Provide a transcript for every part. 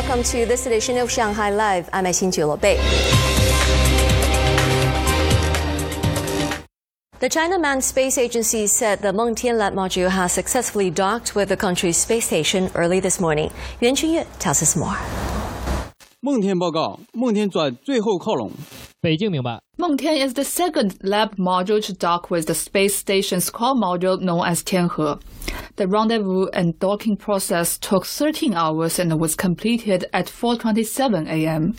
welcome to this edition of Shanghai Live. I'm Xin Bei. The China Manned Space Agency said the Mengtian lab module has successfully docked with the country's space station early this morning. Yuan Chenyue tells us more. 梦天报告，梦天转最后靠拢。北京明白。Mengtian is the second lab module to dock with the space station's core module known as Tianhe. The rendezvous and docking process took 13 hours and was completed at 4:27 a.m.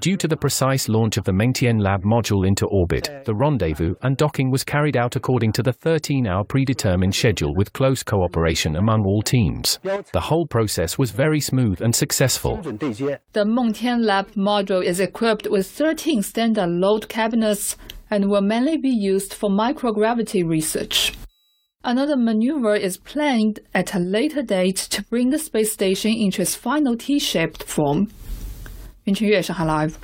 Due to the precise launch of the Mengtian Lab module into orbit, the rendezvous and docking was carried out according to the 13-hour predetermined schedule with close cooperation among all teams. The whole process was very smooth and successful. The Mengtian Lab module is equipped with 13 standard load cabinets and will mainly be used for microgravity research. Another maneuver is planned at a later date to bring the space station into its final T-shaped form. Live.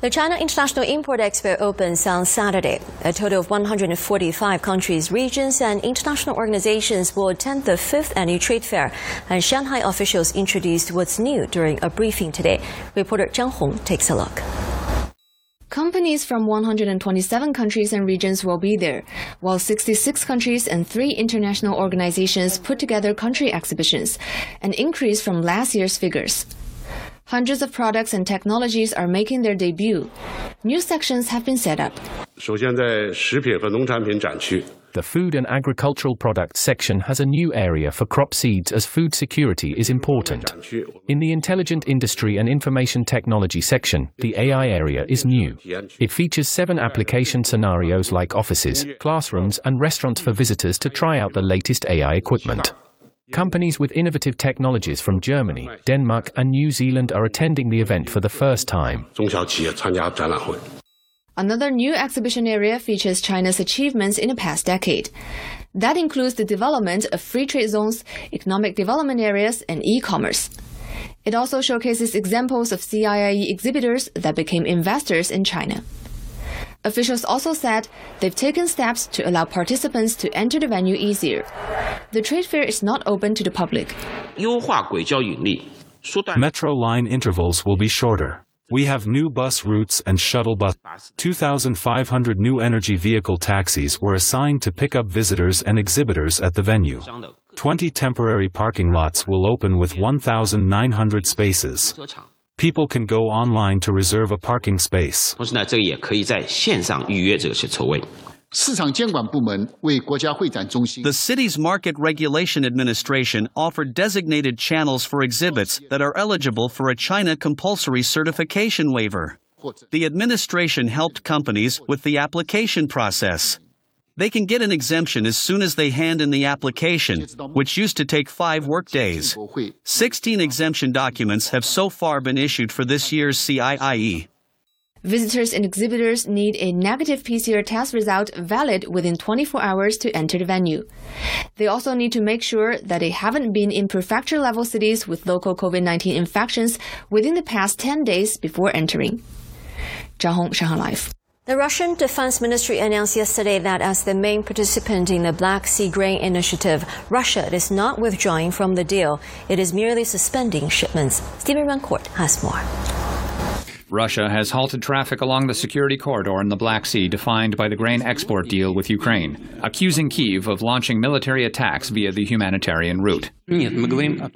The China International Import Expo opens on Saturday. A total of 145 countries, regions, and international organizations will attend the fifth annual trade fair, and Shanghai officials introduced what's new during a briefing today. Reporter Zhang Hong takes a look. Companies from 127 countries and regions will be there, while 66 countries and three international organizations put together country exhibitions, an increase from last year's figures. Hundreds of products and technologies are making their debut. New sections have been set up. 首先，在食品和农产品展区。 The Food and Agricultural Products section has a new area for crop seeds as food security is important. In the Intelligent Industry and Information Technology section, the AI area is new. It features seven application scenarios like offices, classrooms, and restaurants for visitors to try out the latest AI equipment. Companies with innovative technologies from Germany, Denmark, and New Zealand are attending the event for the first time. Another new exhibition area features China's achievements in the past decade. That includes the development of free trade zones, economic development areas, and e-commerce. It also showcases examples of CIIE exhibitors that became investors in China. Officials also said they've taken steps to allow participants to enter the venue easier. The trade fair is not open to the public. Metro line intervals will be shorter. We have new bus routes and shuttle bus. 2,500 new energy vehicle taxis were assigned to pick up visitors and exhibitors at the venue. 20 temporary parking lots will open with 1,900 spaces. People can go online to reserve a parking space. The city's Market Regulation Administration offered designated channels for exhibits that are eligible for a China compulsory certification waiver. The administration helped companies with the application process. They can get an exemption as soon as they hand in the application, which used to take five workdays. 16 exemption documents have so far been issued for this year's CIIE. Visitors and exhibitors need a negative PCR test result valid within 24 hours to enter the venue. They also need to make sure that they haven't been in prefecture level cities with local COVID 19 infections within the past 10 days before entering. Zhang Hong, Shanghai Live. The Russian Defense Ministry announced yesterday that as the main participant in the Black Sea Grain Initiative, Russia is not withdrawing from the deal. It is merely suspending shipments. Stephen Rancourt has more. Russia has halted traffic along the security corridor in the Black Sea defined by the grain export deal with Ukraine, accusing Kyiv of launching military attacks via the humanitarian route.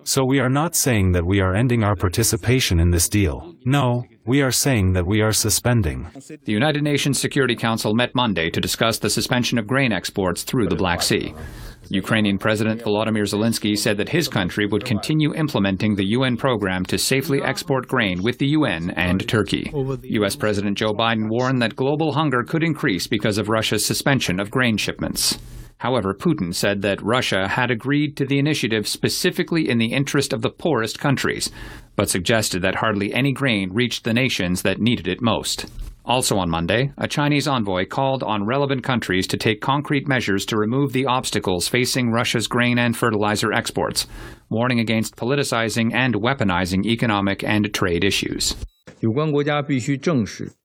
So we are not saying that we are ending our participation in this deal. No, we are saying that we are suspending. The United Nations Security Council met Monday to discuss the suspension of grain exports through the Black Sea. Ukrainian President Volodymyr Zelensky said that his country would continue implementing the UN program to safely export grain with the UN and Turkey. U.S. President Joe Biden warned that global hunger could increase because of Russia's suspension of grain shipments. However, Putin said that Russia had agreed to the initiative specifically in the interest of the poorest countries, but suggested that hardly any grain reached the nations that needed it most. Also on Monday, a Chinese envoy called on relevant countries to take concrete measures to remove the obstacles facing Russia's grain and fertilizer exports, warning against politicizing and weaponizing economic and trade issues.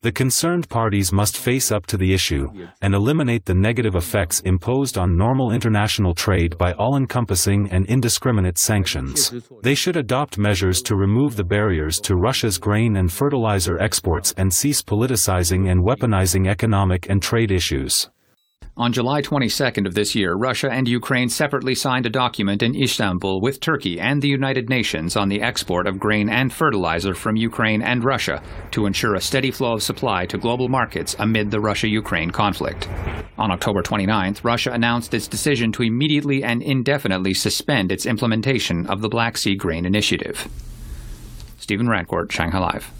The concerned parties must face up to the issue and eliminate the negative effects imposed on normal international trade by all-encompassing and indiscriminate sanctions. They should adopt measures to remove the barriers to Russia's grain and fertilizer exports and cease politicizing and weaponizing economic and trade issues. On July 22nd of this year, Russia and Ukraine separately signed a document in Istanbul with Turkey and the United Nations on the export of grain and fertilizer from Ukraine and Russia to ensure a steady flow of supply to global markets amid the Russia Ukraine conflict. On October 29th, Russia announced its decision to immediately and indefinitely suspend its implementation of the Black Sea Grain Initiative. Stephen Rancourt, Shanghai Live.